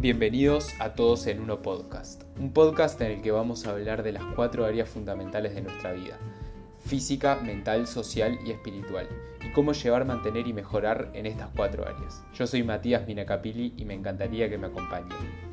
Bienvenidos a Todos en Uno Podcast, un podcast en el que vamos a hablar de las cuatro áreas fundamentales de nuestra vida, física, mental, social y espiritual, y cómo llevar, mantener y mejorar en estas cuatro áreas. Yo soy Matías Minacapili y me encantaría que me acompañen.